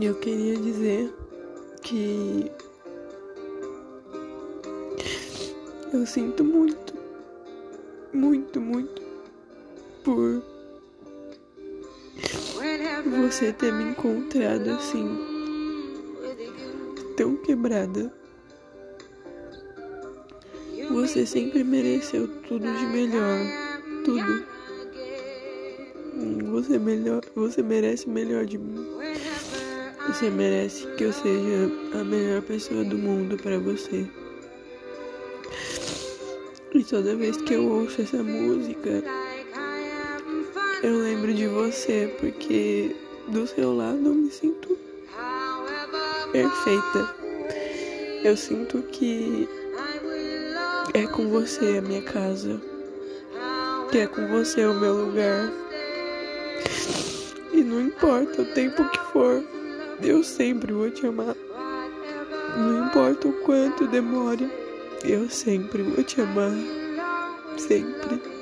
Eu queria dizer que eu sinto muito, muito, muito por você ter me encontrado assim, tão quebrada. Você sempre mereceu tudo de melhor, tudo. Você melhor, você merece o melhor de mim. Você merece que eu seja a melhor pessoa do mundo para você. E toda vez que eu ouço essa música, eu lembro de você, porque do seu lado eu me sinto perfeita. Eu sinto que é com você a minha casa, que é com você o meu lugar. E não importa o tempo que for, eu sempre vou te amar. Não importa o quanto demore, eu sempre vou te amar. Sempre.